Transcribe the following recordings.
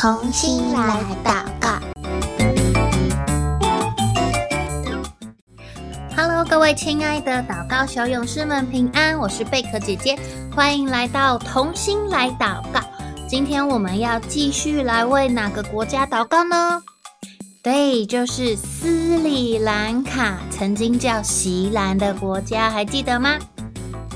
同心来祷告。Hello，各位亲爱的祷告小勇士们平安，我是贝壳姐姐，欢迎来到同心来祷告。今天我们要继续来为哪个国家祷告呢？对，就是斯里兰卡，曾经叫锡兰的国家，还记得吗？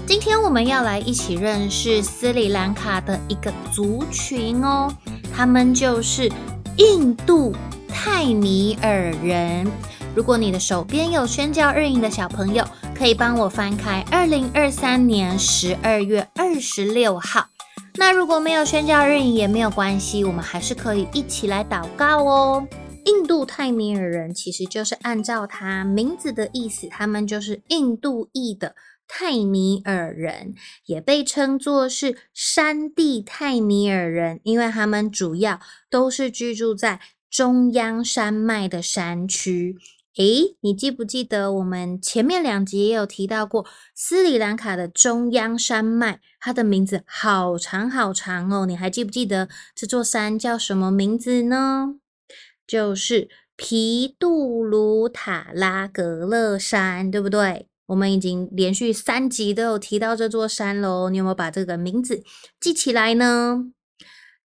今天我们要来一起认识斯里兰卡的一个族群哦，他们就是印度泰米尔人。如果你的手边有宣教日营的小朋友，可以帮我翻开二零二三年十二月二十六号。那如果没有宣教日营也没有关系，我们还是可以一起来祷告哦。印度泰米尔人其实就是按照他名字的意思，他们就是印度裔的泰米尔人，也被称作是山地泰米尔人，因为他们主要都是居住在中央山脉的山区。诶，你记不记得我们前面两集也有提到过斯里兰卡的中央山脉，它的名字好长好长哦，你还记不记得这座山叫什么名字呢？就是皮杜鲁塔拉格勒山，对不对？我们已经连续三集都有提到这座山喽。你有没有把这个名字记起来呢？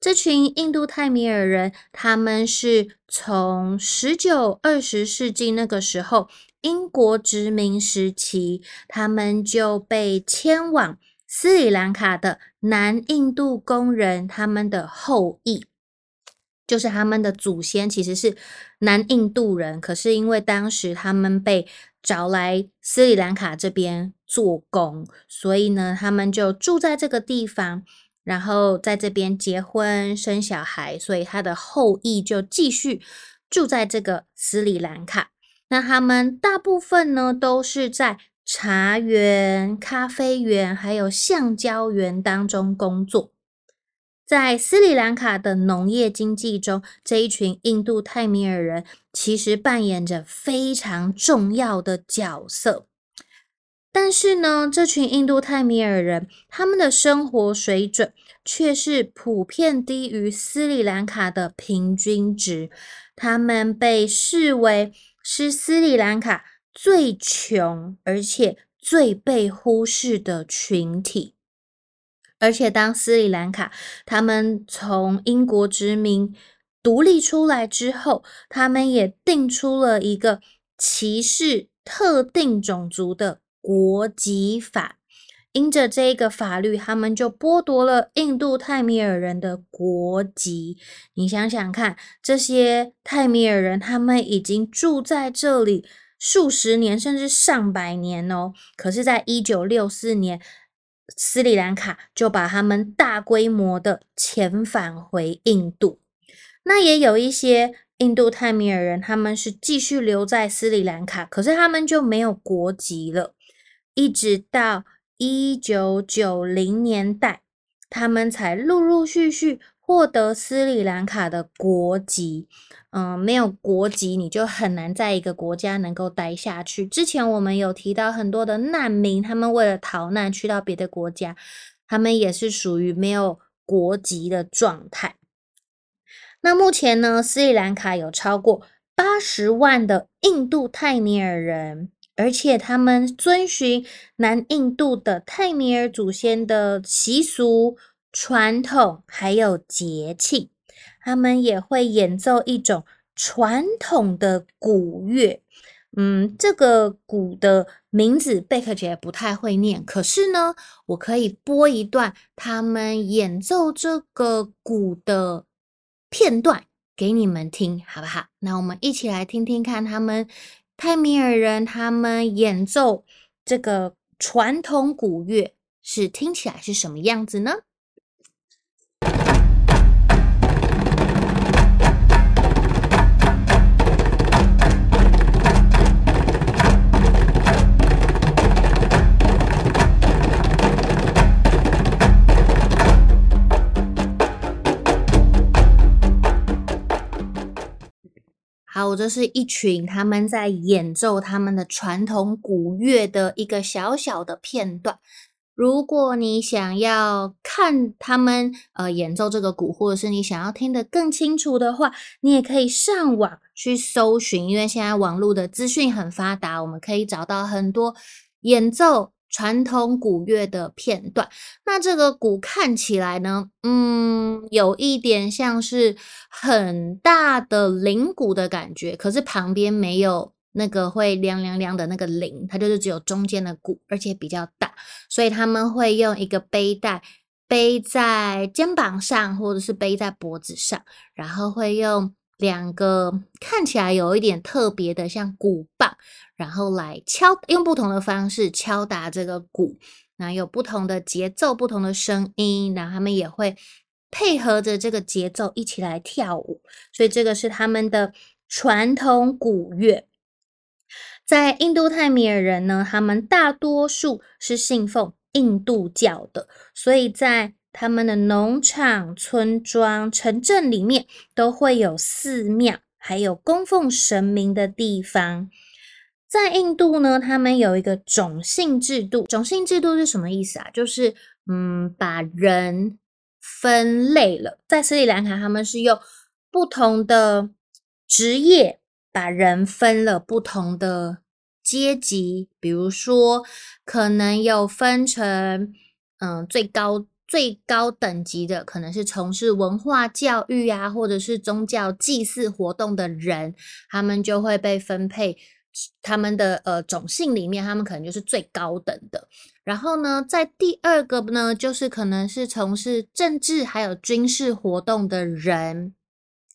这群印度泰米尔人，他们是从十九、二十世纪那个时候，英国殖民时期，他们就被迁往斯里兰卡的南印度工人，他们的后裔。就是他们的祖先其实是南印度人，可是因为当时他们被找来斯里兰卡这边做工，所以呢，他们就住在这个地方，然后在这边结婚生小孩，所以他的后裔就继续住在这个斯里兰卡。那他们大部分呢都是在茶园、咖啡园还有橡胶园当中工作。在斯里兰卡的农业经济中，这一群印度泰米尔人其实扮演着非常重要的角色。但是呢，这群印度泰米尔人他们的生活水准却是普遍低于斯里兰卡的平均值。他们被视为是斯里兰卡最穷而且最被忽视的群体。而且，当斯里兰卡他们从英国殖民独立出来之后，他们也定出了一个歧视特定种族的国籍法。因着这一个法律，他们就剥夺了印度泰米尔人的国籍。你想想看，这些泰米尔人他们已经住在这里数十年，甚至上百年哦。可是，在一九六四年，斯里兰卡就把他们大规模的遣返回印度。那也有一些印度泰米尔人，他们是继续留在斯里兰卡，可是他们就没有国籍了。一直到一九九零年代，他们才陆陆续续获得斯里兰卡的国籍。嗯，没有国籍，你就很难在一个国家能够待下去。之前我们有提到很多的难民，他们为了逃难去到别的国家，他们也是属于没有国籍的状态。那目前呢，斯里兰卡有超过八十万的印度泰米尔人，而且他们遵循南印度的泰米尔祖先的习俗、传统还有节庆。他们也会演奏一种传统的鼓乐，嗯，这个鼓的名字贝克姐不太会念，可是呢，我可以播一段他们演奏这个鼓的片段给你们听，好不好？那我们一起来听听看，他们泰米尔人他们演奏这个传统鼓乐是听起来是什么样子呢？这是一群他们在演奏他们的传统鼓乐的一个小小的片段。如果你想要看他们呃演奏这个鼓，或者是你想要听得更清楚的话，你也可以上网去搜寻，因为现在网络的资讯很发达，我们可以找到很多演奏传统鼓乐的片段。那这个鼓看起来呢，嗯，有一点像是很大的铃鼓的感觉，可是旁边没有。那个会亮亮亮的那个铃，它就是只有中间的鼓，而且比较大，所以他们会用一个背带背在肩膀上，或者是背在脖子上，然后会用两个看起来有一点特别的像鼓棒，然后来敲，用不同的方式敲打这个鼓，那有不同的节奏、不同的声音，然后他们也会配合着这个节奏一起来跳舞，所以这个是他们的传统鼓乐。在印度泰米尔人呢，他们大多数是信奉印度教的，所以在他们的农场、村庄、城镇里面都会有寺庙，还有供奉神明的地方。在印度呢，他们有一个种姓制度。种姓制度是什么意思啊？就是嗯，把人分类了。在斯里兰卡，他们是用不同的职业。把人分了不同的阶级，比如说，可能有分成，嗯，最高最高等级的，可能是从事文化教育啊，或者是宗教祭祀活动的人，他们就会被分配他们的呃种姓里面，他们可能就是最高等的。然后呢，在第二个呢，就是可能是从事政治还有军事活动的人。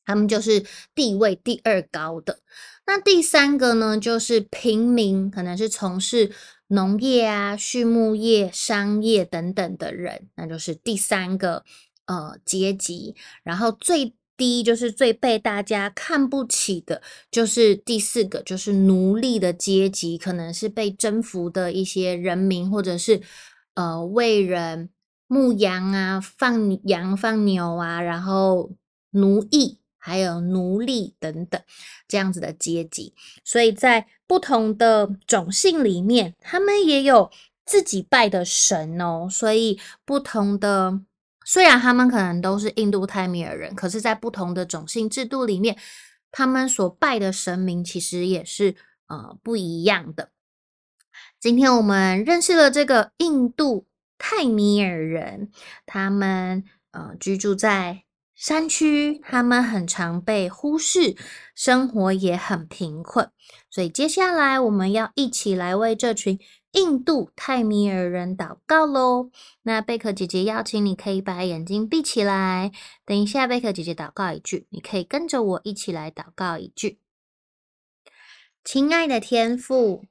他们就是地位第二高的。那第三个呢，就是平民，可能是从事农业啊、畜牧业、商业等等的人，那就是第三个呃阶级。然后最低就是最被大家看不起的，就是第四个，就是奴隶的阶级，可能是被征服的一些人民，或者是呃为人牧羊啊、放羊放牛啊，然后奴役。还有奴隶等等这样子的阶级，所以在不同的种姓里面，他们也有自己拜的神哦。所以不同的，虽然他们可能都是印度泰米尔人，可是，在不同的种姓制度里面，他们所拜的神明其实也是呃不一样的。今天我们认识了这个印度泰米尔人，他们呃居住在。山区，他们很常被忽视，生活也很贫困，所以接下来我们要一起来为这群印度泰米尔人祷告喽。那贝壳姐姐邀请你，可以把眼睛闭起来。等一下，贝壳姐姐祷告一句，你可以跟着我一起来祷告一句：亲爱的天父，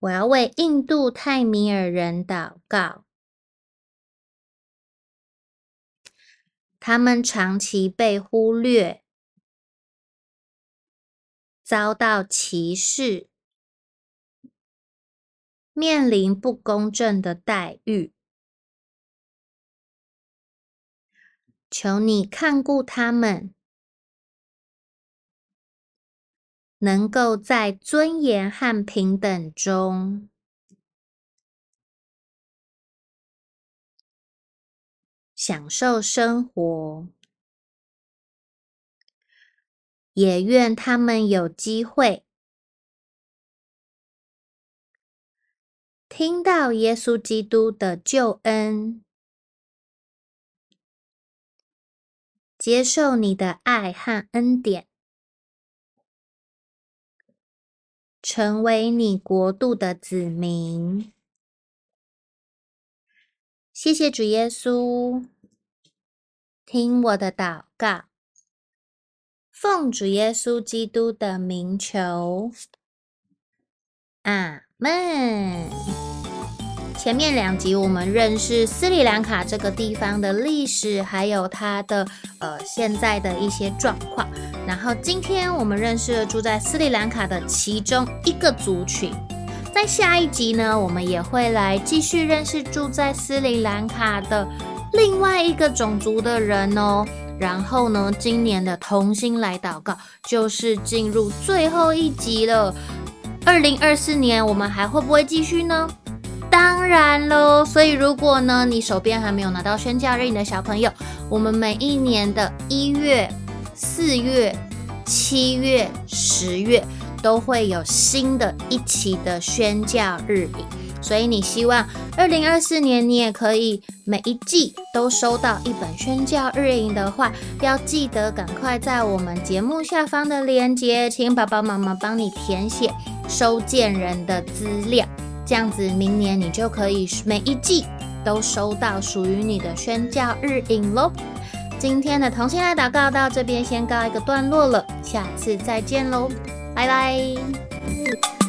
我要为印度泰米尔人祷告。他们长期被忽略，遭到歧视，面临不公正的待遇。求你看顾他们，能够在尊严和平等中。享受生活，也愿他们有机会听到耶稣基督的救恩，接受你的爱和恩典，成为你国度的子民。谢谢主耶稣。听我的祷告，奉主耶稣基督的名求，阿门。前面两集我们认识斯里兰卡这个地方的历史，还有它的呃现在的一些状况。然后今天我们认识了住在斯里兰卡的其中一个族群。在下一集呢，我们也会来继续认识住在斯里兰卡的。另外一个种族的人哦，然后呢，今年的同心来祷告就是进入最后一集了。二零二四年，我们还会不会继续呢？当然喽，所以如果呢，你手边还没有拿到宣教日影的小朋友，我们每一年的一月、四月、七月、十月都会有新的一期的宣教日影，所以你希望二零二四年你也可以每一季都收到一本宣教日影的话，要记得赶快在我们节目下方的链接，请爸爸妈妈帮你填写收件人的资料。这样子，明年你就可以每一季都收到属于你的宣教日影喽。今天的同心爱祷告到这边先告一个段落了，下次再见喽，拜拜。